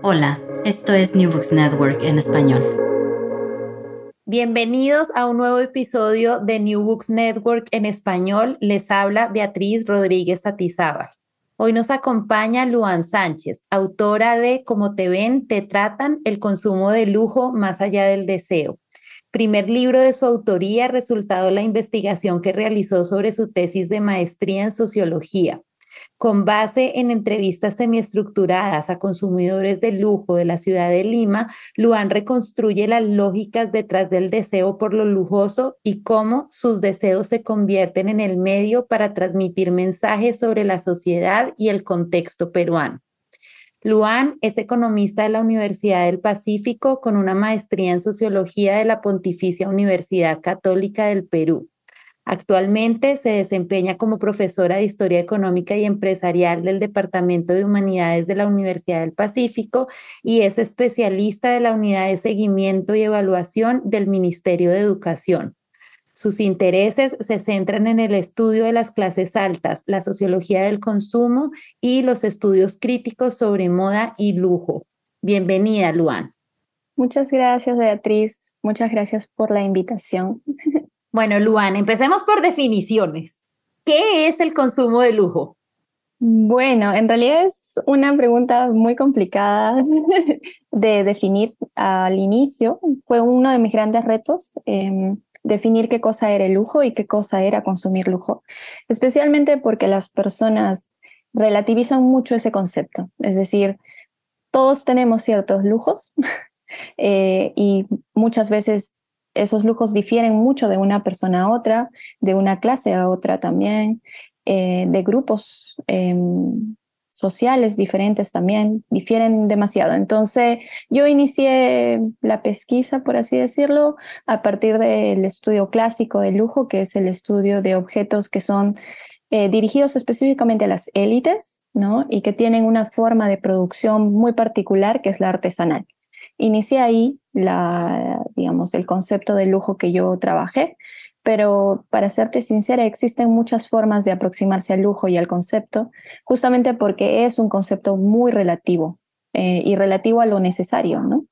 Hola, esto es New Books Network en español. Bienvenidos a un nuevo episodio de New Books Network en español. Les habla Beatriz Rodríguez Atizábal. Hoy nos acompaña Luan Sánchez, autora de Como te ven, te tratan, el consumo de lujo más allá del deseo. Primer libro de su autoría, resultado de la investigación que realizó sobre su tesis de maestría en sociología. Con base en entrevistas semiestructuradas a consumidores de lujo de la ciudad de Lima, Luan reconstruye las lógicas detrás del deseo por lo lujoso y cómo sus deseos se convierten en el medio para transmitir mensajes sobre la sociedad y el contexto peruano. Luan es economista de la Universidad del Pacífico con una maestría en sociología de la Pontificia Universidad Católica del Perú. Actualmente se desempeña como profesora de Historia Económica y Empresarial del Departamento de Humanidades de la Universidad del Pacífico y es especialista de la Unidad de Seguimiento y Evaluación del Ministerio de Educación. Sus intereses se centran en el estudio de las clases altas, la sociología del consumo y los estudios críticos sobre moda y lujo. Bienvenida, Luan. Muchas gracias, Beatriz. Muchas gracias por la invitación. Bueno, Luan, empecemos por definiciones. ¿Qué es el consumo de lujo? Bueno, en realidad es una pregunta muy complicada de definir al inicio. Fue uno de mis grandes retos em, definir qué cosa era el lujo y qué cosa era consumir lujo, especialmente porque las personas relativizan mucho ese concepto. Es decir, todos tenemos ciertos lujos eh, y muchas veces esos lujos difieren mucho de una persona a otra, de una clase a otra también, eh, de grupos em, sociales diferentes también, difieren demasiado. Entonces, yo inicié la pesquisa, por así decirlo, a partir del estudio clásico de lujo, que es el estudio de objetos que son eh, dirigidos específicamente a las élites, ¿no? Y que tienen una forma de producción muy particular, que es la artesanal. Inicié ahí el concepto de lujo que yo trabajé, pero para serte sincera, existen muchas formas de aproximarse al lujo y al concepto, justamente porque es un concepto muy relativo eh, y relativo a lo necesario, ¿no?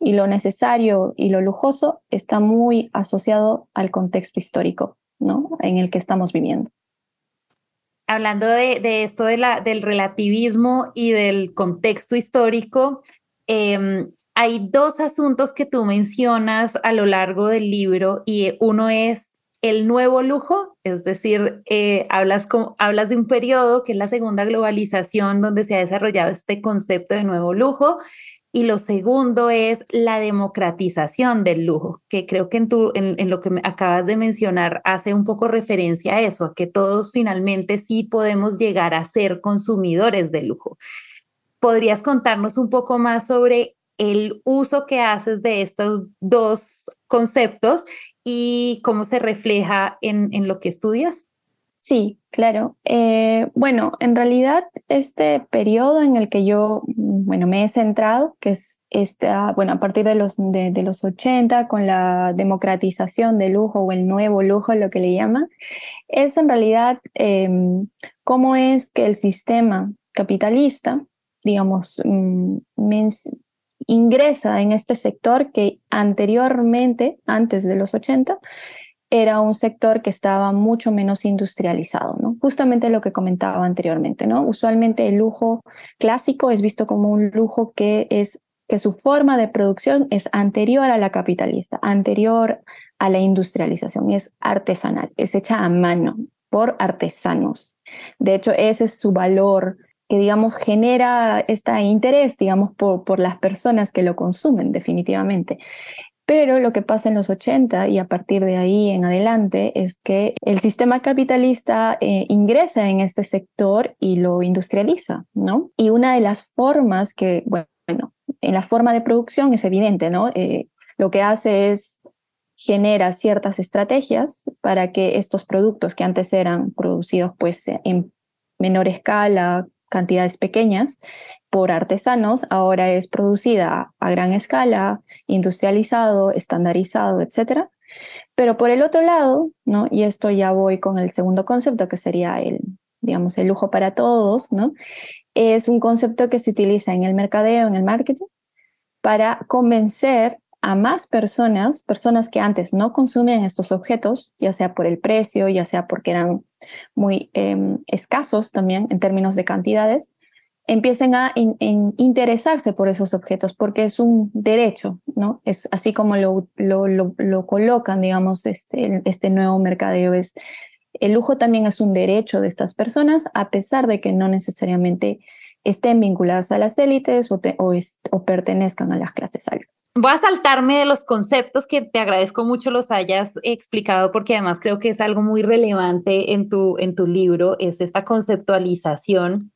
Y lo necesario y lo lujoso está muy asociado al contexto histórico, ¿no? En el que estamos viviendo. Hablando de, esto del relativismo y del contexto histórico, eh, hay dos asuntos que tú mencionas a lo largo del libro y uno es el nuevo lujo, es decir, eh, hablas, hablas de un periodo que es la segunda globalización donde se ha desarrollado este concepto de nuevo lujo y lo segundo es la democratización del lujo, que creo que en, tu, en, en, lo que acabas de mencionar hace un poco referencia a eso, a que todos finalmente sí podemos llegar a ser consumidores de lujo. ¿Podrías contarnos un poco más sobre el uso que haces de estos dos conceptos y cómo se refleja en, en lo que estudias. Sí, claro. Eh, bueno, en realidad este periodo en el que yo bueno, me he centrado, que es esta, bueno, a partir de los, de, los 80, con la democratización del lujo o el nuevo lujo, lo que le llaman, es en realidad em, cómo es que el sistema capitalista, digamos, mm, ingresa en este sector que anteriormente, antes de los 80, era un sector que estaba mucho menos industrializado, ¿no? Justamente lo que comentaba anteriormente, ¿no? Usualmente el lujo clásico es visto como un lujo que es que su forma de producción es anterior a la capitalista, anterior a la industrialización, es artesanal, es hecha a mano por artesanos. De hecho, ese es su valor que, digamos, genera este interés, digamos, por, por las personas que lo consumen, definitivamente. Pero lo que pasa en los 80 y a partir de ahí en adelante es que el sistema capitalista eh, ingresa en este sector y lo industrializa, ¿no? Y una de las formas que, bueno, en la forma de producción es evidente, ¿no? Eh, lo que hace es genera ciertas estrategias para que estos productos que antes eran producidos pues en menor escala, cantidades pequeñas por artesanos, ahora es producida a gran escala, industrializado, estandarizado, etc. Pero por el otro lado, ¿no? y esto ya voy con el segundo concepto, que sería el, digamos, el lujo para todos, ¿no? es un concepto que se utiliza en el mercadeo, en el marketing, para convencer a más personas, personas que antes no consumían estos objetos, ya sea por el precio, ya sea porque eran muy em, escasos también en términos de cantidades, empiecen a interesarse por esos objetos porque es un derecho, ¿no? Es así como lo, lo, lo, colocan, digamos, este, este nuevo mercadeo. Es, el lujo también es un derecho de estas personas, a pesar de que no necesariamente estén vinculadas a las élites o, o, pertenezcan a las clases altas. Voy a saltarme de los conceptos que te agradezco mucho los hayas explicado porque además creo que es algo muy relevante en tu, en tu libro, es esta conceptualización.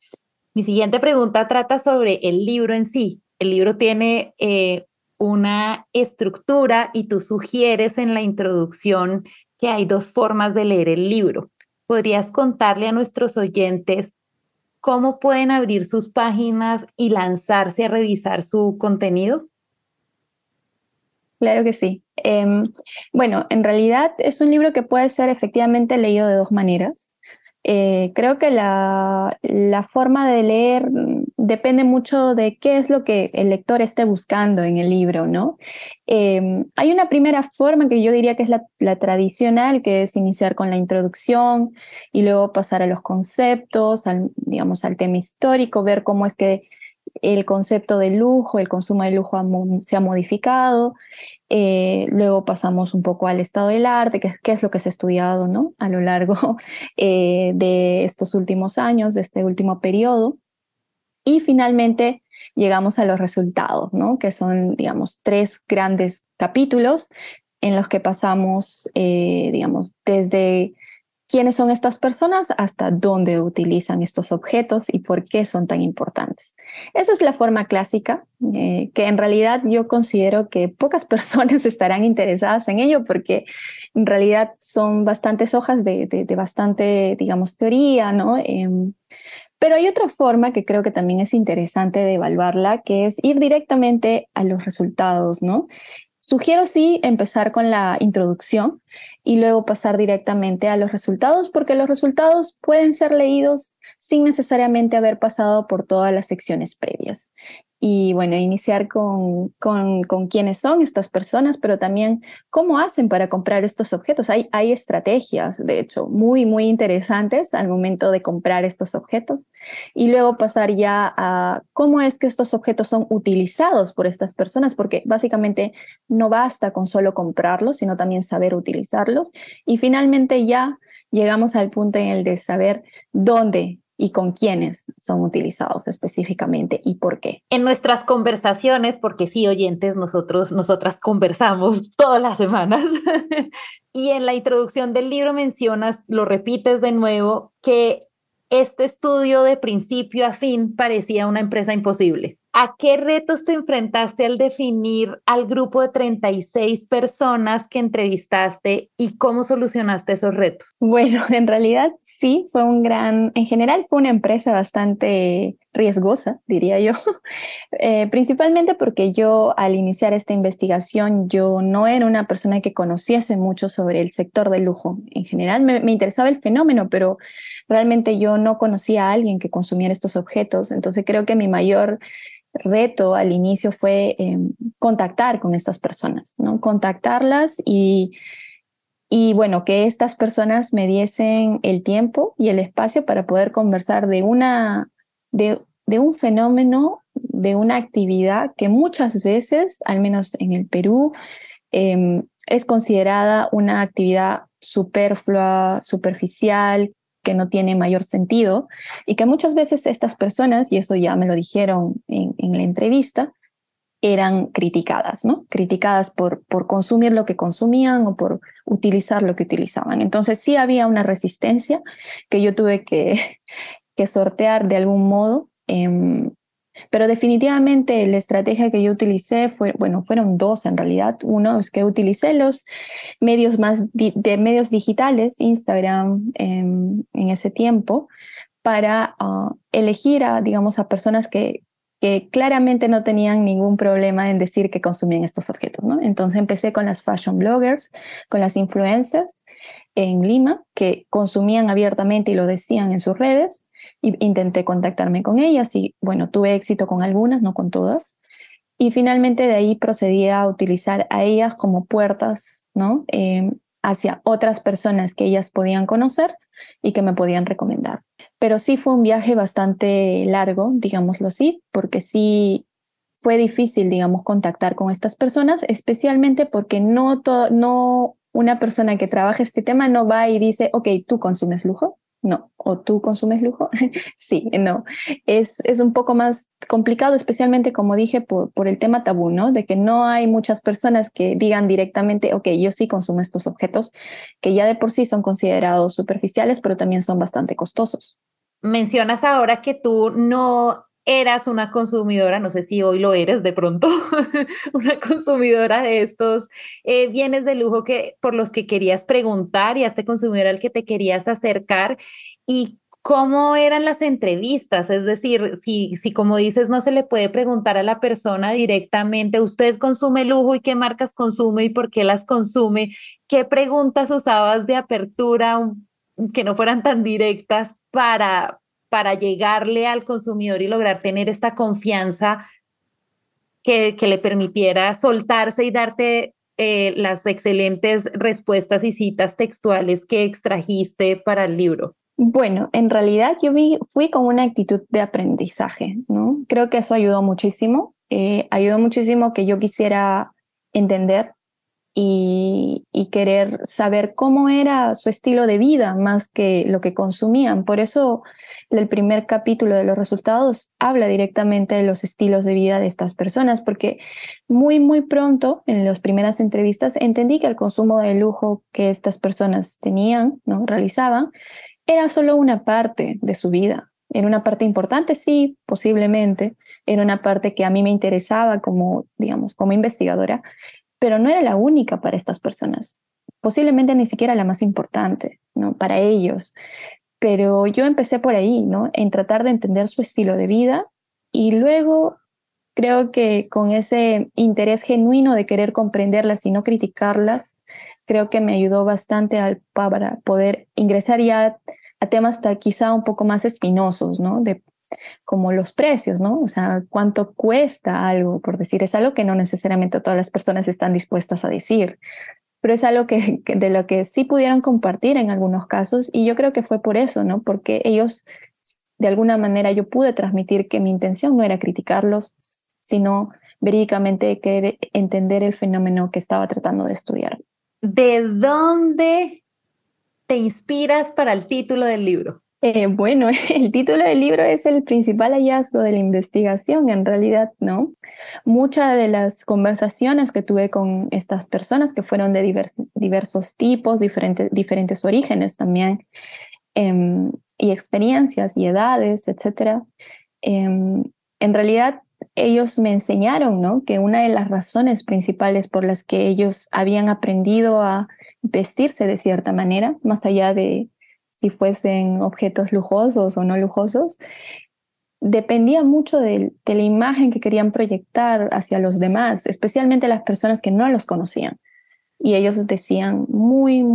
Mi siguiente pregunta trata sobre el libro en sí. El libro tiene eh, una estructura y tú sugieres en la introducción que hay dos formas de leer el libro. ¿Podrías contarle a nuestros oyentes cómo pueden abrir sus páginas y lanzarse a revisar su contenido? Claro que sí. Em, bueno, en realidad es un libro que puede ser efectivamente leído de dos maneras. Eh, creo que la, la, forma de leer depende mucho de qué es lo que el lector esté buscando en el libro, ¿no? Em, hay una primera forma que yo diría que es la, tradicional, que es iniciar con la introducción y luego pasar a los conceptos, al, digamos, al tema histórico, ver cómo es que el concepto de lujo, el consumo de lujo se ha modificado. Eh, luego pasamos un poco al estado del arte, que, es lo que se ha estudiado ¿no? a lo largo eh, de estos últimos años, de este último periodo. Y finalmente llegamos a los resultados, ¿no? que son, digamos, tres grandes capítulos en los que pasamos, eh, digamos, desde quiénes son estas personas hasta dónde utilizan estos objetos y por qué son tan importantes. Esa es la forma clásica, eh, que en realidad yo considero que pocas personas estarán interesadas en ello porque en realidad son bastantes hojas de, de, bastante, digamos, teoría, ¿no? Em, pero hay otra forma que creo que también es interesante de evaluarla, que es ir directamente a los resultados, ¿no? Sugiero sí empezar con la introducción y luego pasar directamente a los resultados, porque los resultados pueden ser leídos sin necesariamente haber pasado por todas las secciones previas y bueno, iniciar con, con, con, quiénes son estas personas, pero también cómo hacen para comprar estos objetos. Hay, hay estrategias, de hecho, muy, muy interesantes al momento de comprar estos objetos y luego pasar ya a cómo es que estos objetos son utilizados por estas personas, porque básicamente no basta con solo comprarlos, sino también saber utilizarlos. Y finalmente ya llegamos al punto en el de saber dónde y con quiénes son utilizados específicamente y por qué. En nuestras conversaciones, porque sí, oyentes, nosotros, nosotras conversamos todas las semanas, y en la introducción del libro mencionas, lo repites de nuevo, que este estudio de principio a fin parecía una empresa imposible. ¿A qué retos te enfrentaste al definir al grupo de 36 personas que entrevistaste y cómo solucionaste esos retos? Bueno, en realidad sí, fue un gran, en general fue una empresa bastante riesgosa, diría yo, eh, principalmente porque yo al iniciar esta investigación, yo no era una persona que conociese mucho sobre el sector del lujo. En general me, interesaba el fenómeno, pero realmente yo no conocía a alguien que consumiera estos objetos. Entonces creo que mi mayor reto al inicio fue em, contactar con estas personas, ¿no? Contactarlas y y bueno, que estas personas me diesen el tiempo y el espacio para poder conversar de, una, de, un fenómeno, de una actividad que muchas veces, al menos en el Perú, em, es considerada una actividad superflua, superficial, que no tiene mayor sentido y que muchas veces estas personas, y eso ya me lo dijeron en, en la entrevista, eran criticadas, ¿no? Criticadas por, por consumir lo que consumían o por utilizar lo que utilizaban. Entonces sí había una resistencia que yo tuve que, que sortear de algún modo. Em, pero definitivamente la estrategia que yo utilicé fue, bueno, fueron dos en realidad. Uno es que utilicé los medios más de medios digitales, Instagram em, en ese tiempo, para ah, elegir a, digamos, a personas que, que claramente no tenían ningún problema en decir que consumían estos objetos, ¿no? Entonces empecé con las fashion bloggers, con las influencers en Lima, que consumían abiertamente y lo decían en sus redes, intenté contactarme con ellas y, bueno, tuve éxito con algunas, no con todas. Y finalmente de ahí procedí a utilizar a ellas como puertas, ¿no? Eh, hacia otras personas que ellas podían conocer y que me podían recomendar. Pero sí fue un viaje bastante largo, digámoslo así, porque sí fue difícil, digamos, contactar con estas personas, especialmente porque no, no una persona que trabaja este tema no va y dice, ok, tú consumes lujo, no. ¿O tú consumes lujo? sí, no. Es, es un poco más complicado, especialmente como dije, por, por el tema tabú, ¿no? De que no hay muchas personas que digan directamente, ok, yo sí consumo estos objetos, que ya de por sí son considerados superficiales, pero también son bastante costosos. Mencionas ahora que tú no eras una consumidora, no sé si hoy lo eres de pronto, una consumidora de estos eh, bienes de lujo que, por los que querías preguntar y a este consumidor al que te querías acercar y cómo eran las entrevistas, es decir, si, si como dices no se le puede preguntar a la persona directamente, usted consume lujo y qué marcas consume y por qué las consume, qué preguntas usabas de apertura que no fueran tan directas para, para llegarle al consumidor y lograr tener esta confianza que, que le permitiera soltarse y darte eh, las excelentes respuestas y citas textuales que extrajiste para el libro? Bueno, en realidad yo vi, fui con una actitud de aprendizaje, ¿no? Creo que eso ayudó muchísimo. Eh, ayudó muchísimo que yo quisiera entender y, querer saber cómo era su estilo de vida más que lo que consumían. Por eso el primer capítulo de los resultados habla directamente de los estilos de vida de estas personas, porque muy, muy pronto en las primeras entrevistas entendí que el consumo de lujo que estas personas tenían, ¿no? realizaban, era solo una parte de su vida. Era una parte importante, sí, posiblemente. Era una parte que a mí me interesaba como, digamos, como investigadora, pero no era la única para estas personas, posiblemente ni siquiera la más importante, ¿no? Para ellos. Pero yo empecé por ahí, ¿no? En tratar de entender su estilo de vida y luego creo que con ese interés genuino de querer comprenderlas y no criticarlas, creo que me ayudó bastante al, para poder ingresar ya a temas quizá un poco más espinosos, ¿no? De como los precios, ¿no? O sea, cuánto cuesta algo, por decir, es algo que no necesariamente todas las personas están dispuestas a decir, pero es algo que, de lo que sí pudieron compartir en algunos casos y yo creo que fue por eso, ¿no? Porque ellos, de alguna manera, yo pude transmitir que mi intención no era criticarlos, sino verídicamente querer entender el fenómeno que estaba tratando de estudiar. ¿De dónde te inspiras para el título del libro? Eh, bueno, el título del libro es el principal hallazgo de la investigación, en realidad, ¿no? Muchas de las conversaciones que tuve con estas personas, que fueron de diversos tipos, diferentes, diferentes orígenes también, em, y experiencias y edades, etcétera, em, en realidad ellos me enseñaron, ¿no? Que una de las razones principales por las que ellos habían aprendido a vestirse de cierta manera, más allá de si fuesen objetos lujosos o no lujosos, dependía mucho de, la imagen que querían proyectar hacia los demás, especialmente las personas que no los conocían. Y ellos decían muy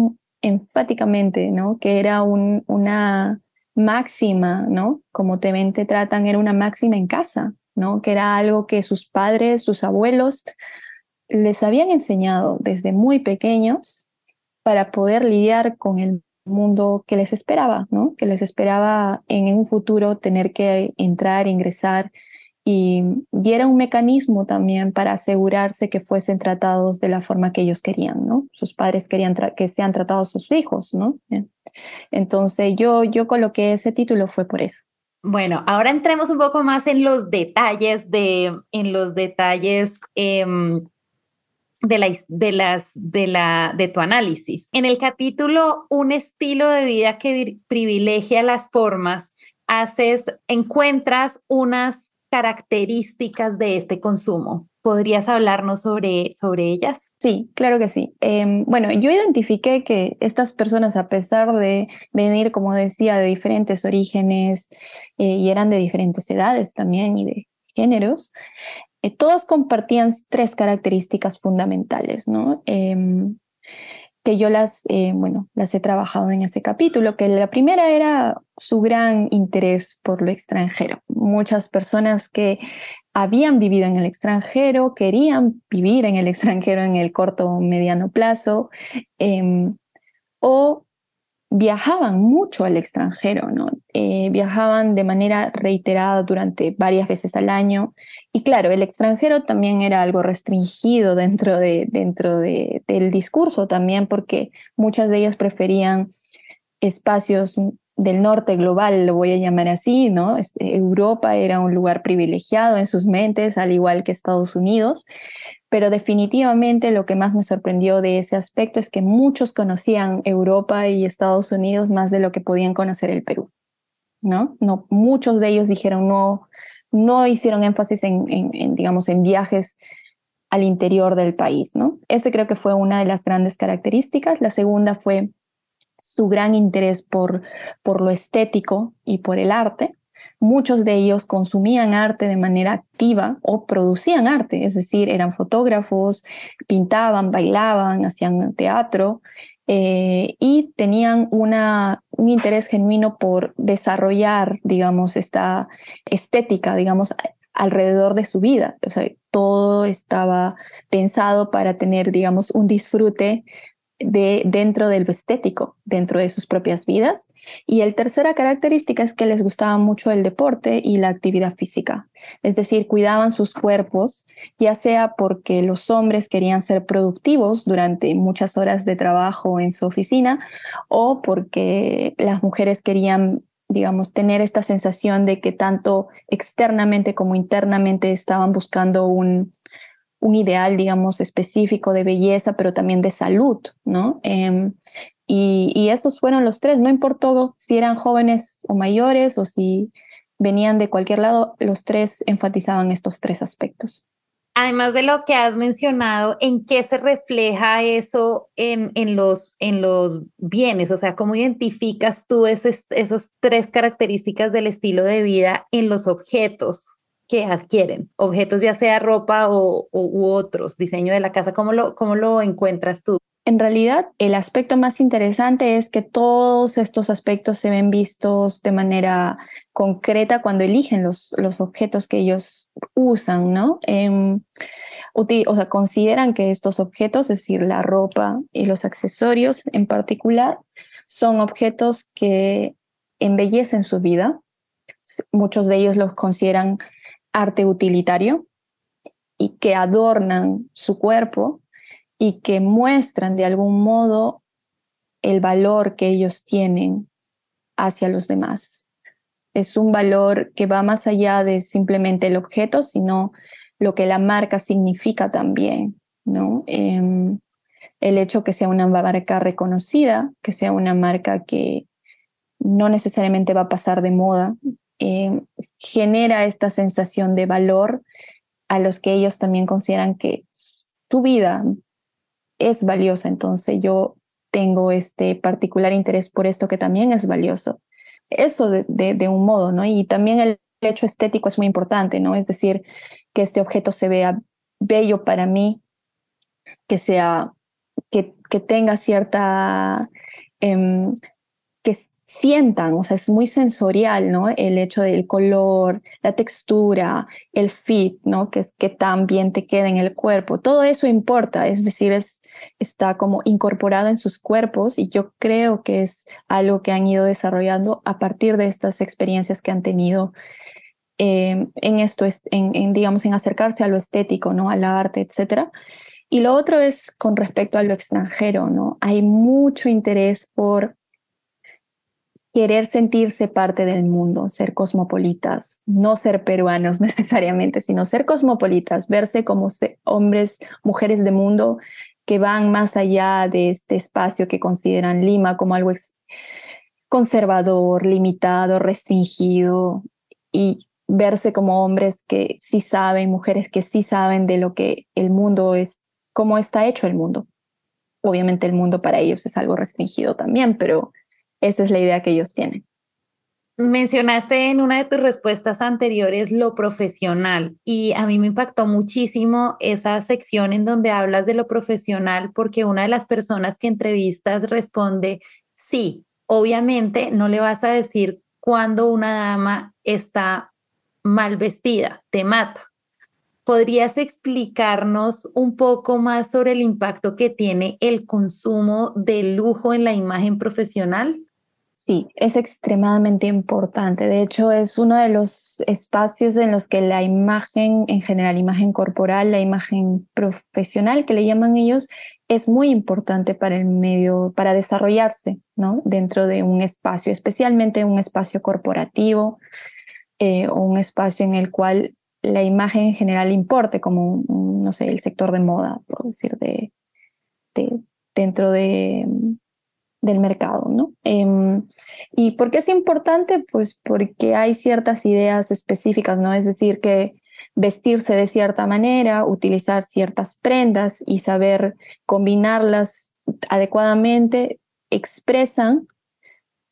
enfáticamente, ¿no? Que era un, una máxima, ¿no? Como te ven, te tratan, era una máxima en casa, ¿no? Que era algo que sus padres, sus abuelos les habían enseñado desde muy pequeños para poder lidiar con el mundo que les esperaba, ¿no? Que les esperaba en un futuro tener que entrar, ingresar y, y, era un mecanismo también para asegurarse que fuesen tratados de la forma que ellos querían, ¿no? Sus padres querían que sean tratados sus hijos, ¿no? Entonces yo, yo coloqué ese título fue por eso. Bueno, ahora entremos un poco más en los detalles de, en los detalles eh, de, la, de, las, de, la, de tu análisis. En el capítulo Un estilo de vida que privilegia las formas, haces, encuentras unas características de este consumo. ¿Podrías hablarnos sobre, sobre ellas? Sí, claro que sí. Eh, bueno, yo identifiqué que estas personas, a pesar de venir, como decía, de diferentes orígenes eh, y eran de diferentes edades también y de géneros, eh, todas compartían tres características fundamentales, ¿no? Em, que yo las, eh, bueno, las he trabajado en ese capítulo, que la primera era su gran interés por lo extranjero. Muchas personas que habían vivido en el extranjero, querían vivir en el extranjero en el corto o mediano plazo, em, o viajaban mucho al extranjero, ¿no? Eh, viajaban de manera reiterada durante varias veces al año. Y claro, el extranjero también era algo restringido dentro, de, dentro de, del discurso también, porque muchas de ellas preferían espacios del norte global, lo voy a llamar así, ¿no? Este, Europa era un lugar privilegiado en sus mentes, al igual que Estados Unidos, pero definitivamente lo que más me sorprendió de ese aspecto es que muchos conocían Europa y Estados Unidos más de lo que podían conocer el Perú. ¿no? No, muchos de ellos dijeron no, no hicieron énfasis en, en, digamos, en viajes al interior del país, ¿no? Ese creo que fue una de las grandes características. La segunda fue su gran interés por, por lo estético y por el arte. Muchos de ellos consumían arte de manera activa o producían arte, es decir, eran fotógrafos, pintaban, bailaban, hacían teatro eh, y tenían un interés genuino por desarrollar, digamos, esta estética, digamos, alrededor de su vida. O sea, todo estaba pensado para tener, digamos, un disfrute de, dentro del estético, dentro de sus propias vidas. Y el tercera característica es que les gustaba mucho el deporte y la actividad física. Es decir, cuidaban sus cuerpos, ya sea porque los hombres querían ser productivos durante muchas horas de trabajo en su oficina o porque las mujeres querían digamos, tener esta sensación de que tanto externamente como internamente estaban buscando un, un ideal, digamos, específico de belleza, pero también de salud, ¿no? Em, y, esos fueron los tres, no importó si eran jóvenes o mayores o si venían de cualquier lado, los tres enfatizaban estos tres aspectos. Además de lo que has mencionado, ¿en qué se refleja eso en, los, en los bienes? O sea, ¿cómo identificas tú esos tres características del estilo de vida en los objetos que adquieren, objetos ya sea ropa o, u otros, diseño de la casa, ¿cómo lo, cómo lo encuentras tú? En realidad, el aspecto más interesante es que todos estos aspectos se ven vistos de manera concreta cuando eligen los, los objetos que ellos usan, ¿no? Eh, o sea, consideran que estos objetos, es decir, la ropa y los accesorios en particular, son objetos que embellecen su vida. Muchos de ellos los consideran arte utilitario y que adornan su cuerpo y que muestran de algún modo el valor que ellos tienen hacia los demás. Es un valor que va más allá de simplemente el objeto, sino lo que la marca significa también, ¿no? Em, el hecho que sea una marca reconocida, que sea una marca que no necesariamente va a pasar de moda, eh, genera esta sensación de valor a los que ellos también consideran que su vida es valiosa. Entonces yo tengo este particular interés por esto que también es valioso. Eso de, de, un modo, ¿no? Y también el, hecho estético es muy importante, ¿no? Es decir, que este objeto se vea bello para mí, que sea, que, que tenga cierta, eh, que sientan, o sea, es muy sensorial, ¿no? El hecho del color, la textura, el fit, ¿no? Que es que tan bien te queda en el cuerpo, todo eso importa, es decir, es, está como incorporado en sus cuerpos y yo creo que es algo que han ido desarrollando a partir de estas experiencias que han tenido eh, en esto, en, en, digamos, en acercarse a lo estético, ¿no? Al arte, etcétera. Y lo otro es con respecto a lo extranjero, ¿no? Hay mucho interés por querer sentirse parte del mundo, ser cosmopolitas, no ser peruanos necesariamente, sino ser cosmopolitas, verse como hombres, mujeres de mundo que van más allá de este espacio que consideran Lima como algo conservador, limitado, restringido y verse como hombres que sí saben, mujeres que sí saben de lo que el mundo es, cómo está hecho el mundo. Obviamente el mundo para ellos es algo restringido también, pero esa es la idea que ellos tienen. Mencionaste en una de tus respuestas anteriores lo profesional y a mí me impactó muchísimo esa sección en donde hablas de lo profesional porque una de las personas que entrevistas responde, sí, obviamente no le vas a decir cuando una dama está mal vestida, te mata. ¿Podrías explicarnos un poco más sobre el impacto que tiene el consumo de lujo en la imagen profesional? Sí, es extremadamente importante. De hecho, es uno de los espacios en los que la imagen, en general, imagen corporal, la imagen profesional que le llaman ellos, es muy importante para el medio, para desarrollarse, ¿no? Dentro de un espacio, especialmente un espacio corporativo eh, o un espacio en el cual la imagen en general importe, como, no sé, el sector de moda, por decir, de, de dentro de del mercado, ¿no? Em, ¿Y por qué es importante? Pues porque hay ciertas ideas específicas, ¿no? Es decir, que vestirse de cierta manera, utilizar ciertas prendas y saber combinarlas adecuadamente expresan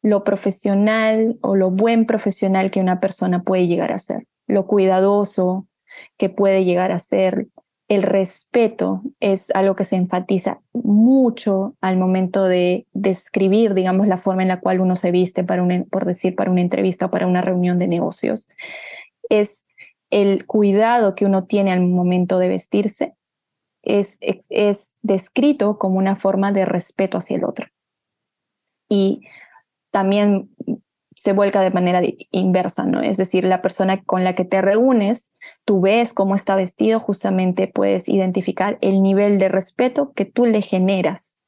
lo profesional o lo buen profesional que una persona puede llegar a ser, lo cuidadoso que puede llegar a ser, el respeto es algo que se enfatiza mucho al momento de describir, digamos, la forma en la cual uno se viste para un, por decir, para una entrevista o para una reunión de negocios. Es el cuidado que uno tiene al momento de vestirse, es, es, es descrito como una forma de respeto hacia el otro. Y también se vuelca de manera inversa, ¿no? Es decir, la persona con la que te reúnes, tú ves cómo está vestido, justamente puedes identificar el nivel de respeto que tú le generas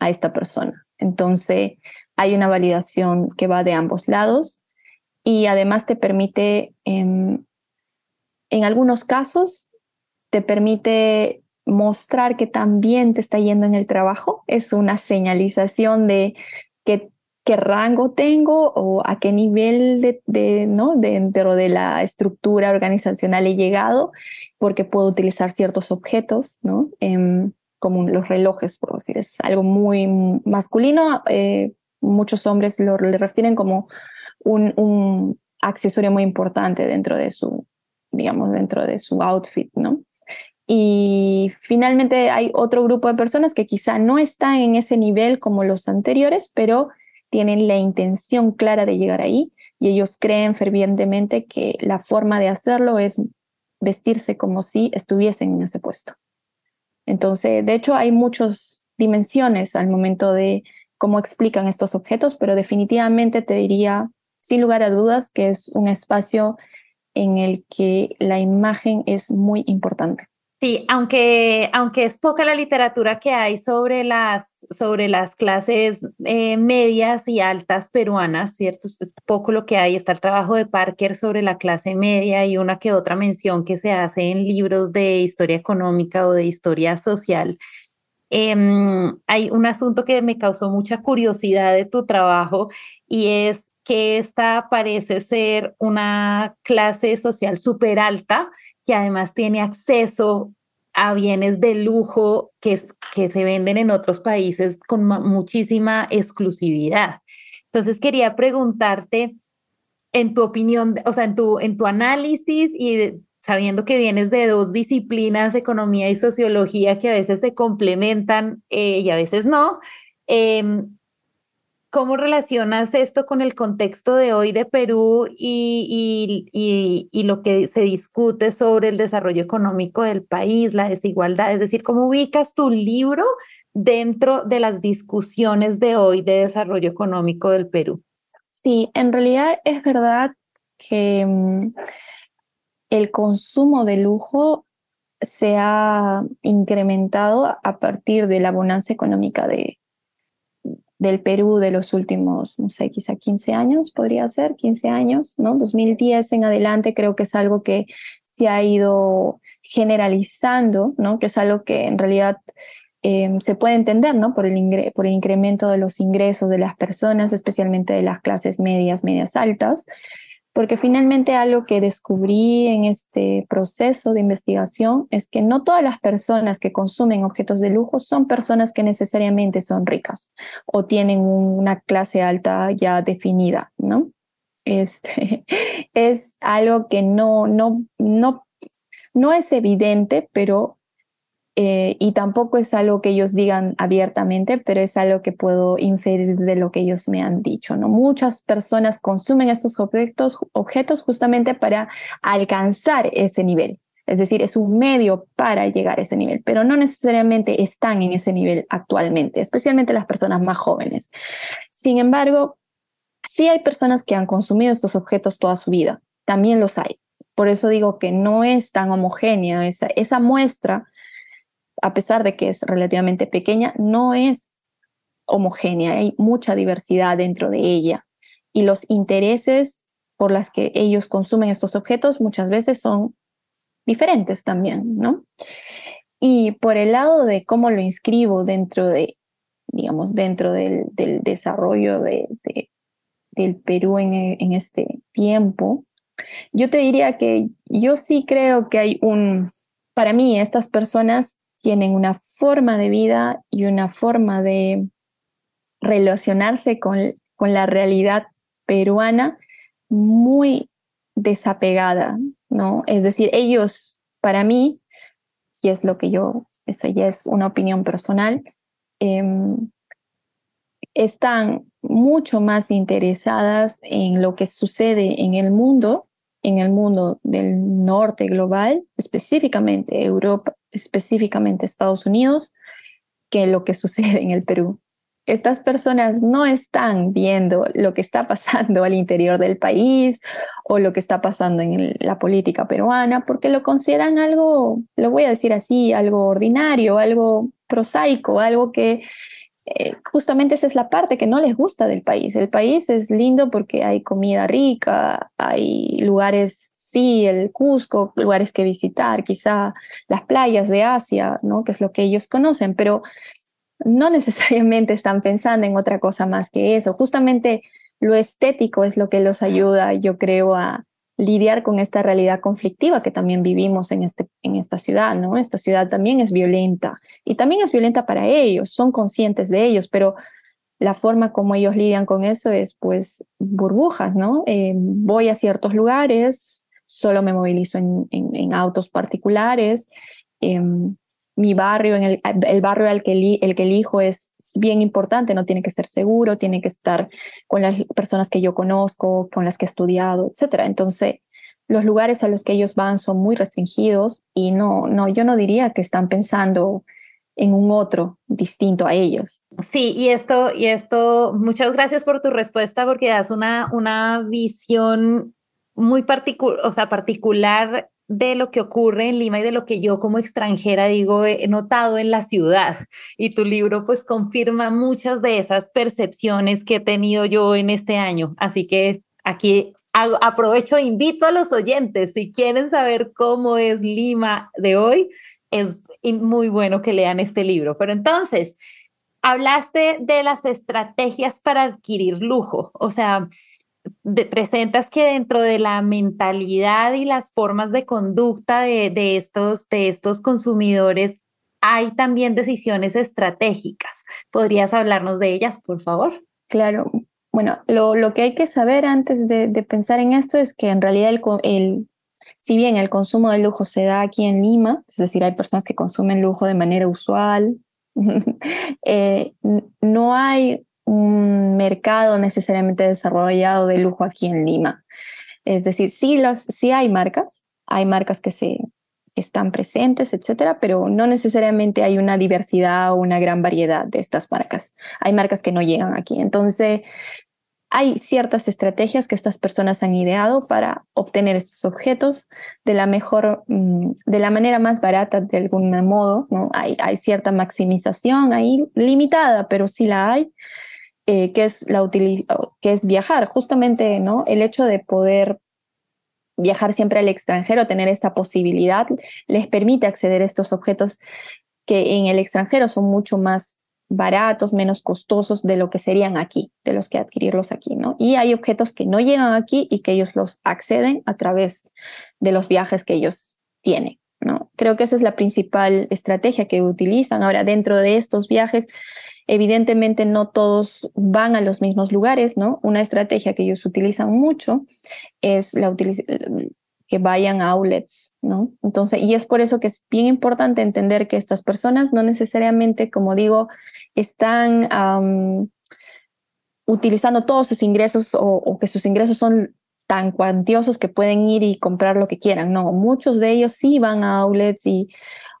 a esta persona. Entonces, hay una validación que va de ambos lados y además te permite, em, en algunos casos, te permite mostrar que también te está yendo en el trabajo. Es una señalización de que qué rango tengo o a qué nivel de, ¿no? dentro de la estructura organizacional he llegado, porque puedo utilizar ciertos objetos, ¿no? Em, como los relojes, por decir, es algo muy masculino. Eh, muchos hombres lo le refieren como un, un, accesorio muy importante dentro de su, digamos, dentro de su outfit, ¿no? Y finalmente hay otro grupo de personas que quizá no están en ese nivel como los anteriores, pero tienen la intención clara de llegar ahí y ellos creen fervientemente que la forma de hacerlo es vestirse como si estuviesen en ese puesto. Entonces, de hecho, hay muchas dimensiones al momento de cómo explican estos objetos, pero definitivamente te diría, sin lugar a dudas, que es un espacio en el que la imagen es muy importante. Sí, aunque, aunque es poca la literatura que hay sobre las, sobre las clases eh, medias y altas peruanas, ¿cierto? Es poco lo que hay. Está el trabajo de Parker sobre la clase media y una que otra mención que se hace en libros de historia económica o de historia social. Em, hay un asunto que me causó mucha curiosidad de tu trabajo y es que esta parece ser una clase social súper alta que además tiene acceso a bienes de lujo que, se venden en otros países con muchísima exclusividad. Entonces quería preguntarte, en tu opinión, o sea, en tu, en tu análisis y sabiendo que vienes de dos disciplinas, economía y sociología, que a veces se complementan eh, y a veces no, em, ¿cómo relacionas esto con el contexto de hoy de Perú y, y, y, lo que se discute sobre el desarrollo económico del país, la desigualdad? Es decir, ¿cómo ubicas tu libro dentro de las discusiones de hoy de desarrollo económico del Perú? Sí, en realidad es verdad que mm, el consumo de lujo se ha incrementado a partir de la bonanza económica de, del Perú de los últimos, no sé, quizá 15 años, podría ser, 15 años, ¿no? 2010 en adelante creo que es algo que se ha ido generalizando, ¿no? Que es algo que en realidad em, se puede entender, ¿no? Por el, por el incremento de los ingresos de las personas, especialmente de las clases medias, medias altas, porque finalmente algo que descubrí en este proceso de investigación es que no todas las personas que consumen objetos de lujo son personas que necesariamente son ricas o tienen una clase alta ya definida, ¿no? Este, es algo que no, no, no, no es evidente, pero eh, y tampoco es algo que ellos digan abiertamente, pero es algo que puedo inferir de lo que ellos me han dicho. ¿no? Muchas personas consumen estos objetos, objetos justamente para alcanzar ese nivel. Es decir, es un medio para llegar a ese nivel, pero no necesariamente están en ese nivel actualmente, especialmente las personas más jóvenes. Sin embargo, sí hay personas que han consumido estos objetos toda su vida, también los hay. Por eso digo que no es tan homogénea esa, esa muestra a pesar de que es relativamente pequeña, no es homogénea, hay mucha diversidad dentro de ella. Y los intereses por las que ellos consumen estos objetos muchas veces son diferentes también, ¿no? Y por el lado de cómo lo inscribo dentro de, digamos, dentro del, desarrollo de, del Perú en este tiempo, yo te diría que yo sí creo que hay un, para mí, estas personas tienen una forma de vida y una forma de relacionarse con, con la realidad peruana muy desapegada, ¿no? Es decir, ellos, para mí, y es lo que yo, eso ya es una opinión personal, em, están mucho más interesadas en lo que sucede en el mundo, en el mundo del norte global, específicamente Europa, específicamente Estados Unidos, que lo que sucede en el Perú. Estas personas no están viendo lo que está pasando al interior del país o lo que está pasando en la política peruana, porque lo consideran algo, lo voy a decir así, algo ordinario, algo prosaico, algo que eh, justamente esa es la parte que no les gusta del país. El país es lindo porque hay comida rica, hay lugares sí, el Cusco, lugares que visitar, quizá las playas de Asia, ¿no? que es lo que ellos conocen, pero no necesariamente están pensando en otra cosa más que eso. Justamente lo estético es lo que los ayuda, yo creo, a lidiar con esta realidad conflictiva que también vivimos en, este, en esta ciudad, ¿no? Esta ciudad también es violenta y también es violenta para ellos, son conscientes de ellos, pero la forma como ellos lidian con eso es pues burbujas, ¿no? Eh, voy a ciertos lugares, solo me movilizo en, en, autos particulares. Em, mi barrio, en el, el barrio al que, el que elijo es bien importante, no tiene que ser seguro, tiene que estar con las personas que yo conozco, con las que he estudiado, etc. Entonces, los lugares a los que ellos van son muy restringidos y no, no, yo no diría que están pensando en un otro distinto a ellos. Sí, y esto, y esto, muchas gracias por tu respuesta porque das una, una visión muy particular, o sea, particular de lo que ocurre en Lima y de lo que yo como extranjera digo he notado en la ciudad. Y tu libro pues confirma muchas de esas percepciones que he tenido yo en este año. Así que aquí aprovecho e invito a los oyentes, si quieren saber cómo es Lima de hoy, es muy bueno que lean este libro. Pero entonces, hablaste de las estrategias para adquirir lujo, o sea, presentas que dentro de la mentalidad y las formas de conducta de, de, estos, de estos consumidores hay también decisiones estratégicas. ¿Podrías hablarnos de ellas, por favor? Claro. Bueno, lo, lo, que hay que saber antes de, de, pensar en esto es que en realidad el, el, si bien el consumo de lujo se da aquí en Lima, es decir, hay personas que consumen lujo de manera usual, eh, no hay un mercado necesariamente desarrollado de lujo aquí en Lima. Es decir, sí, las, sí hay marcas, hay marcas que se están presentes, etcétera, pero no necesariamente hay una diversidad o una gran variedad de estas marcas. Hay marcas que no llegan aquí. Entonces, hay ciertas estrategias que estas personas han ideado para obtener estos objetos de la mejor, mm, de la manera más barata de algún modo, ¿no? Hay, hay cierta maximización ahí, limitada, pero sí la hay, eh, que, es la que es viajar, justamente, ¿no? El hecho de poder viajar siempre al extranjero, tener esta posibilidad, les permite acceder a estos objetos que en el extranjero son mucho más baratos, menos costosos de lo que serían aquí, de los que adquirirlos aquí, ¿no? Y hay objetos que no llegan aquí y que ellos los acceden a través de los viajes que ellos tienen. Creo que esa es la principal estrategia que utilizan. Ahora, dentro de estos viajes, evidentemente no todos van a los mismos lugares, ¿no? Una estrategia que ellos utilizan mucho es la que vayan a outlets, ¿no? Entonces, y es por eso que es bien importante entender que estas personas no necesariamente, como digo, están utilizando todos sus ingresos o, que sus ingresos son tan cuantiosos que pueden ir y comprar lo que quieran. No, muchos de ellos sí van a outlets y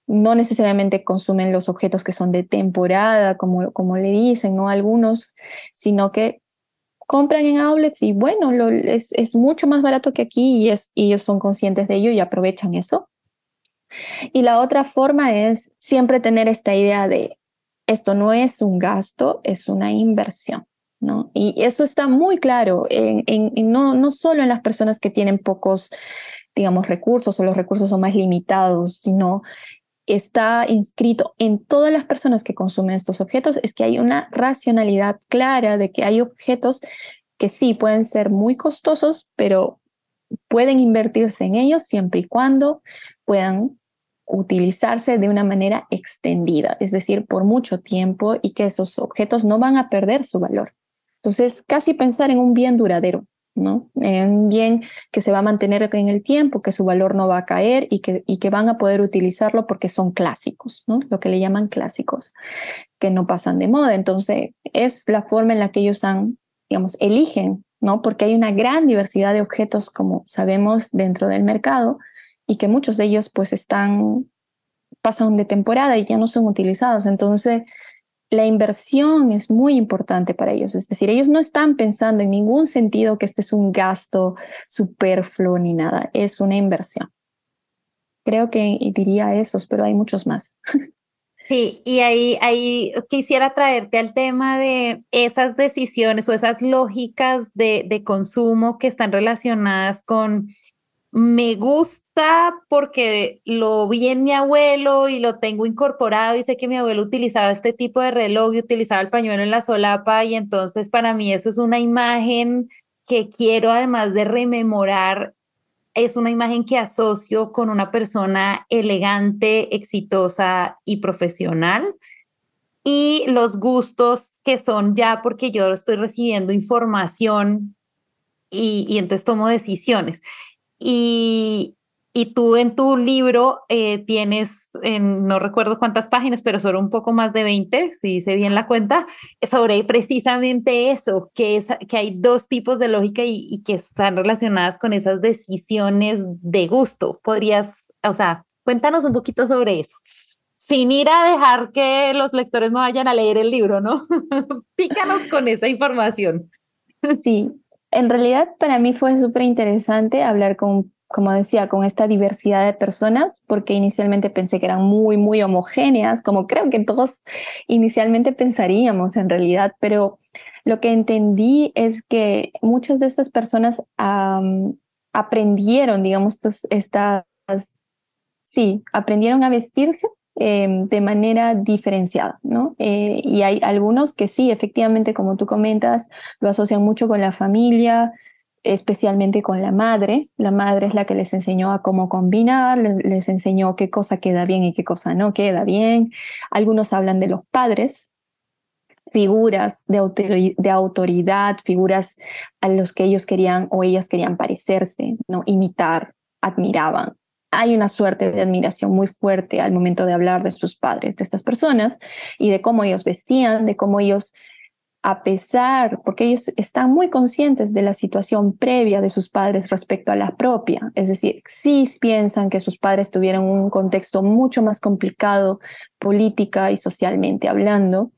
no necesariamente consumen los objetos que son de temporada, como, como le dicen, ¿no? Algunos, sino que compran en outlets y bueno, es, es, mucho más barato que aquí y, y ellos son conscientes de ello y aprovechan eso. Y la otra forma es siempre tener esta idea de esto no es un gasto, es una inversión. ¿No? Y eso está muy claro, en, no, no solo en las personas que tienen pocos, digamos, recursos o los recursos son más limitados, sino está inscrito en todas las personas que consumen estos objetos es que hay una racionalidad clara de que hay objetos que sí pueden ser muy costosos, pero pueden invertirse en ellos siempre y cuando puedan utilizarse de una manera extendida, es decir, por mucho tiempo y que esos objetos no van a perder su valor. Entonces, casi pensar en un bien duradero. ¿no? Un bien que se va a mantener en el tiempo, que su valor no va a caer y que, y que van a poder utilizarlo porque son clásicos, ¿no? Lo que le llaman clásicos, que no pasan de moda. Entonces, es la forma en la que ellos han, digamos, eligen, ¿no? Porque hay una gran diversidad de objetos, como sabemos, dentro del mercado y que muchos de ellos pues están, pasan de temporada y ya no son utilizados. Entonces, la inversión es muy importante para ellos. Es decir, ellos no están pensando en ningún sentido que este es un gasto superfluo ni nada, es una inversión. Creo que diría esos, pero hay muchos más. Sí, y ahí, ahí quisiera traerte al tema de esas decisiones o esas lógicas de, de consumo que están relacionadas con me gusta porque lo vi en mi abuelo y lo tengo incorporado y sé que mi abuelo utilizaba este tipo de reloj y utilizaba el pañuelo en la solapa y entonces para mí eso es una imagen que quiero además de rememorar, es una imagen que asocio con una persona elegante, exitosa y profesional. Y los gustos que son ya porque yo estoy recibiendo información y, y entonces tomo decisiones. Y, y tú en tu libro eh, tienes, en, no recuerdo cuántas páginas, pero solo un poco más de 20, si hice bien la cuenta, sobre precisamente eso, que, es, que hay dos tipos de lógica y, y, que están relacionadas con esas decisiones de gusto. Podrías, o sea, cuéntanos un poquito sobre eso. Sin ir a dejar que los lectores no vayan a leer el libro, ¿no? Pícanos con esa información. Sí, en realidad para mí fue súper interesante hablar con, como decía, con esta diversidad de personas, porque inicialmente pensé que eran muy, muy homogéneas, como creo que todos inicialmente pensaríamos en realidad, pero lo que entendí es que muchas de estas personas aprendieron, digamos, estas, sí, aprendieron a vestirse Em, de manera diferenciada, ¿no? Eh, y hay algunos que sí, efectivamente, como tú comentas, lo asocian mucho con la familia, especialmente con la madre. La madre es la que les enseñó a cómo combinar, les, enseñó qué cosa queda bien y qué cosa no queda bien. Algunos hablan de los padres, figuras de autoridad, figuras a los que ellos querían o ellas querían parecerse, ¿no? imitar, admiraban. Hay una suerte de admiración muy fuerte al momento de hablar de sus padres, de estas personas, y de cómo ellos vestían, de cómo ellos a pesar, porque ellos están muy conscientes de la situación previa de sus padres respecto a la propia, es decir, sí piensan que sus padres tuvieron un contexto mucho más complicado política y socialmente hablando,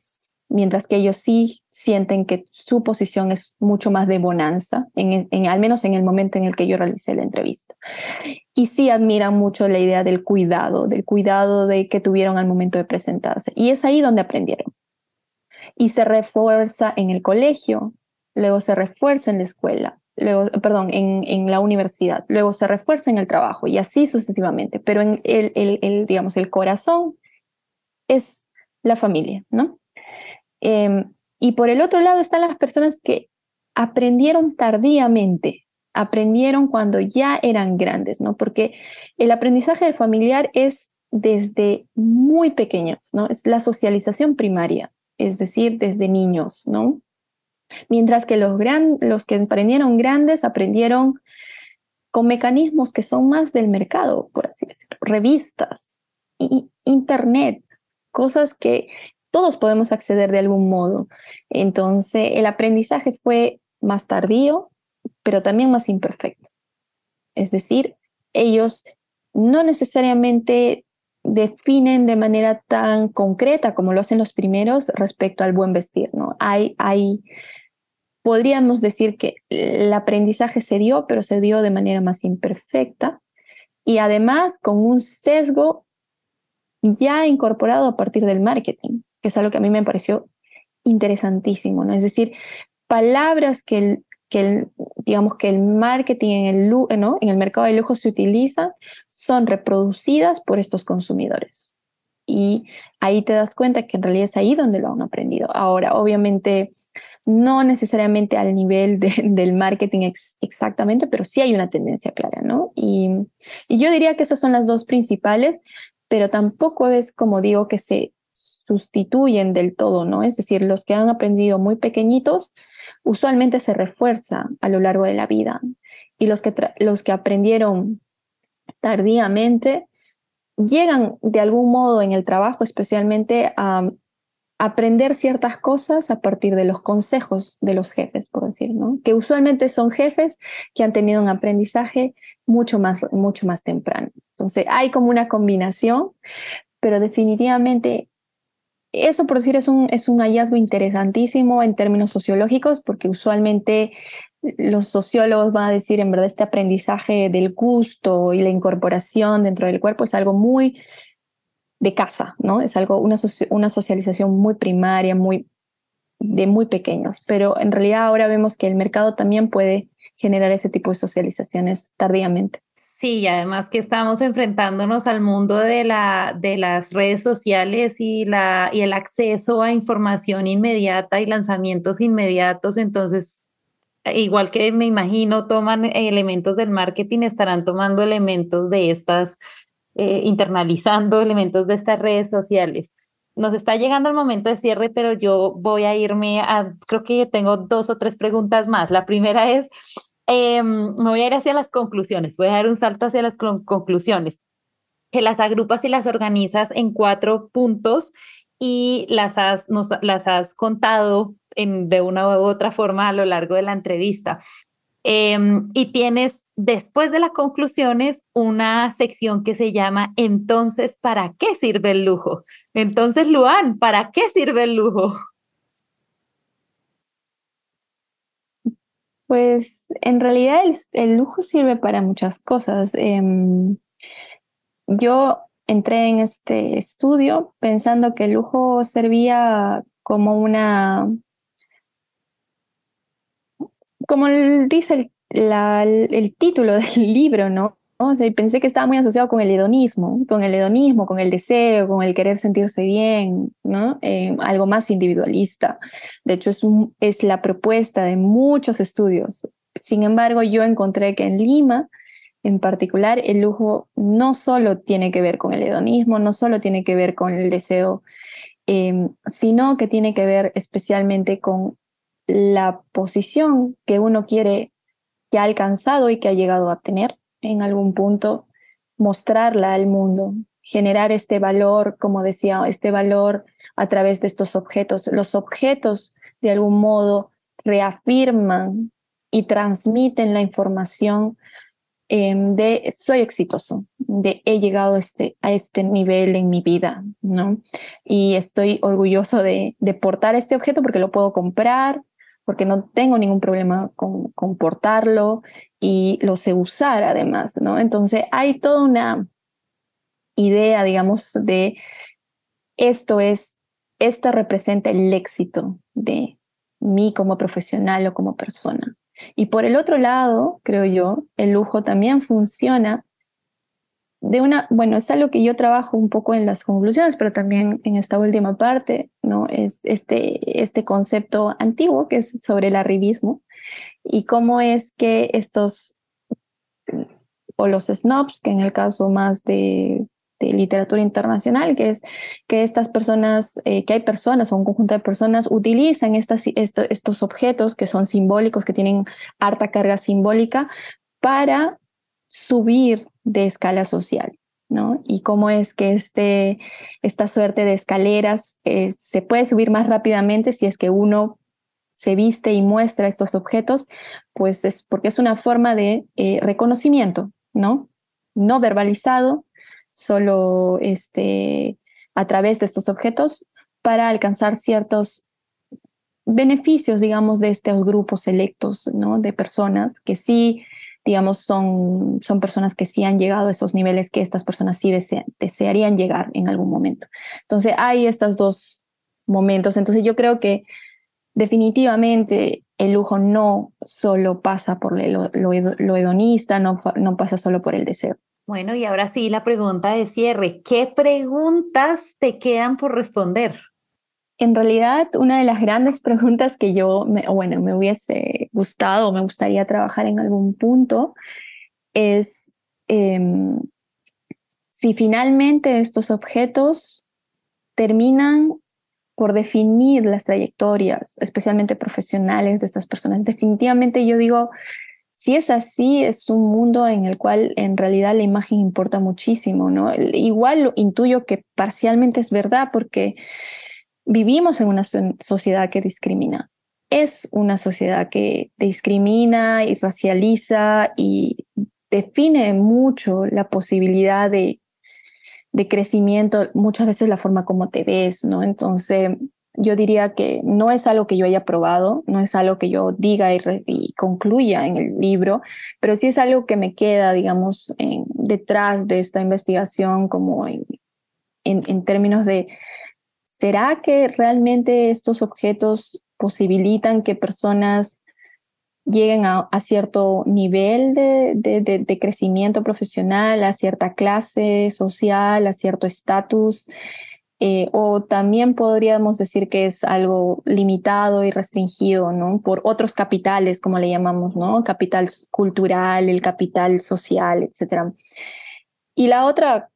mientras que ellos sí sienten que su posición es mucho más de bonanza, en, al menos en el momento en el que yo realicé la entrevista. Y sí admiran mucho la idea del cuidado, del cuidado de que tuvieron al momento de presentarse. Y es ahí donde aprendieron y se refuerza en el colegio, luego se refuerza en la escuela, luego, perdón, en, en la universidad, luego se refuerza en el trabajo y así sucesivamente. Pero en el, el, el digamos, el corazón es la familia, ¿no? Em, y por el otro lado están las personas que aprendieron tardíamente, aprendieron cuando ya eran grandes, ¿no? Porque el aprendizaje familiar es desde muy pequeños, ¿no? Es la socialización primaria es decir, desde niños, ¿no? Mientras que los, gran, los que aprendieron grandes aprendieron con mecanismos que son más del mercado, por así decirlo, revistas, internet, cosas que todos podemos acceder de algún modo. Entonces, el aprendizaje fue más tardío, pero también más imperfecto. Es decir, ellos no necesariamente definen de manera tan concreta como lo hacen los primeros respecto al buen vestir, ¿no? Hay, hay, podríamos decir que el aprendizaje se dio, pero se dio de manera más imperfecta y además con un sesgo ya incorporado a partir del marketing, que es algo que a mí me pareció interesantísimo, ¿no? Es decir, palabras que el, que el, digamos que el marketing en el, ¿no? en el mercado de lujo se utiliza son reproducidas por estos consumidores. Y ahí te das cuenta que en realidad es ahí donde lo han aprendido. Ahora, obviamente, no necesariamente al nivel del marketing exactamente, pero sí hay una tendencia clara, ¿no? Y, y yo diría que esas son las dos principales, pero tampoco es como digo que se sustituyen del todo, ¿no? Es decir, los que han aprendido muy pequeñitos usualmente se refuerza a lo largo de la vida y los que, los que aprendieron tardíamente llegan de algún modo en el trabajo especialmente a aprender ciertas cosas a partir de los consejos de los jefes, por decir, ¿no? Que usualmente son jefes que han tenido un aprendizaje mucho más, mucho más temprano. Entonces, hay como una combinación, pero definitivamente eso, por decir, es un, es un hallazgo interesantísimo en términos sociológicos, porque usualmente los sociólogos van a decir, en verdad, este aprendizaje del gusto y la incorporación dentro del cuerpo es algo muy de casa, ¿no? Es algo, una, una socialización muy primaria, muy de muy pequeños, pero en realidad ahora vemos que el mercado también puede generar ese tipo de socializaciones tardíamente. Sí, y además que estamos enfrentándonos al mundo de, la, de las redes sociales y, la, y el acceso a información inmediata y lanzamientos inmediatos, entonces, igual que me imagino, toman elementos del marketing, estarán tomando elementos de estas, eh, internalizando elementos de estas redes sociales. Nos está llegando el momento de cierre, pero yo voy a irme a, creo que tengo dos o tres preguntas más. La primera es, Em, me voy a ir hacia las conclusiones, voy a dar un salto hacia las conclusiones, que las agrupas y las organizas en cuatro puntos y las has, las has contado en, de una u otra forma a lo largo de la entrevista. Em, y tienes después de las conclusiones una sección que se llama Entonces, ¿para qué sirve el lujo? Entonces, Luan, ¿para qué sirve el lujo? Pues en realidad el, lujo sirve para muchas cosas. Em, yo entré en este estudio pensando que el lujo servía como una, como dice el título del libro, ¿no? Pensé que estaba muy asociado con el hedonismo, con el hedonismo, con el deseo, con el querer sentirse bien, ¿no? Eh, algo más individualista. De hecho, es, es la propuesta de muchos estudios. Sin embargo, yo encontré que en Lima, en particular, el lujo no solo tiene que ver con el hedonismo, no solo tiene que ver con el deseo em, sino que tiene que ver especialmente con la posición que uno quiere, que ha alcanzado y que ha llegado a tener en algún punto, mostrarla al mundo, generar este valor, como decía, este valor a través de estos objetos. Los objetos, de algún modo, reafirman y transmiten la información em, de soy exitoso, de he llegado este, a este nivel en mi vida, ¿no? Y estoy orgulloso de, de portar este objeto porque lo puedo comprar, porque no tengo ningún problema con, con portarlo y lo sé usar además, ¿no? Entonces hay toda una idea, digamos, de esto es, esto representa el éxito de mí como profesional o como persona. Y por el otro lado, creo yo, el lujo también funciona de una, bueno, es algo que yo trabajo un poco en las conclusiones, pero también en esta última parte, ¿no? Es este, este concepto antiguo que es sobre el arribismo y cómo es que estos, o los snobs, que en el caso más de, literatura internacional, que es que estas personas, eh, que hay personas o un conjunto de personas utilizan estas, estos objetos que son simbólicos, que tienen harta carga simbólica, para subir de escala social, ¿no? Y cómo es que este, esta suerte de escaleras eh, se puede subir más rápidamente si es que uno se viste y muestra estos objetos, pues es porque es una forma de eh, reconocimiento, ¿no? No verbalizado, solo este, a través de estos objetos para alcanzar ciertos beneficios, digamos, de estos grupos selectos, ¿no? De personas que sí digamos, son, son personas que sí han llegado a esos niveles que estas personas sí desearían llegar en algún momento. Entonces, hay estos dos momentos. Entonces, yo creo que definitivamente el lujo no solo pasa por lo, lo, hedonista, no, no pasa solo por el deseo. Bueno, y ahora sí, la pregunta de cierre. ¿Qué preguntas te quedan por responder? En realidad, una de las grandes preguntas que yo, me, bueno, me hubiese gustado, me gustaría trabajar en algún punto, es em, si finalmente estos objetos terminan por definir las trayectorias, especialmente profesionales de estas personas. Definitivamente yo digo, si es así, es un mundo en el cual en realidad la imagen importa muchísimo, ¿no? Igual intuyo que parcialmente es verdad porque vivimos en una sociedad que discrimina. Es una sociedad que discrimina y racializa y define mucho la posibilidad de, de crecimiento, muchas veces la forma como te ves, ¿no? Entonces, yo diría que no es algo que yo haya probado, no es algo que yo diga y, concluya en el libro, pero sí es algo que me queda, digamos, en, detrás de esta investigación como en, en términos de ¿Será que realmente estos objetos posibilitan que personas lleguen a, cierto nivel de, crecimiento profesional, a cierta clase social, a cierto estatus? Eh, o también podríamos decir que es algo limitado y restringido, ¿no? Por otros capitales, como le llamamos, ¿no? Capital cultural, el capital social, etc. Y la otra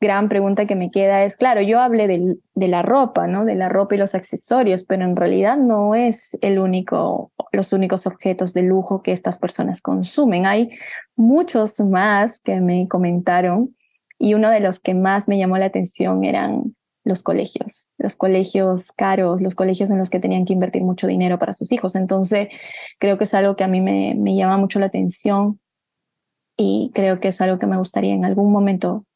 gran pregunta que me queda es, claro, yo hablé de, la ropa, ¿no? De la ropa y los accesorios, pero en realidad no es el único, los únicos objetos de lujo que estas personas consumen. Hay muchos más que me comentaron y uno de los que más me llamó la atención eran los colegios, los colegios caros, los colegios en los que tenían que invertir mucho dinero para sus hijos. Entonces, creo que es algo que a mí me, llama mucho la atención y creo que es algo que me gustaría en algún momento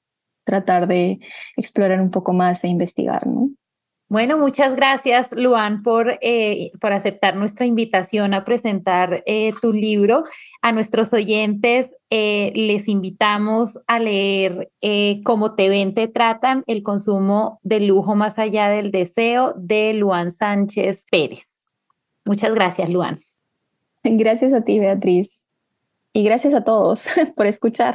tratar de explorar un poco más e investigar, ¿no? Bueno, muchas gracias, Luan, por, eh, por aceptar nuestra invitación a presentar eh, tu libro. A nuestros oyentes eh, les invitamos a leer Cómo te ven, te tratan, el consumo de lujo más allá del deseo de Luan Sánchez Pérez. Muchas gracias, Luan. Gracias a ti, Beatriz. Y gracias a todos por escuchar.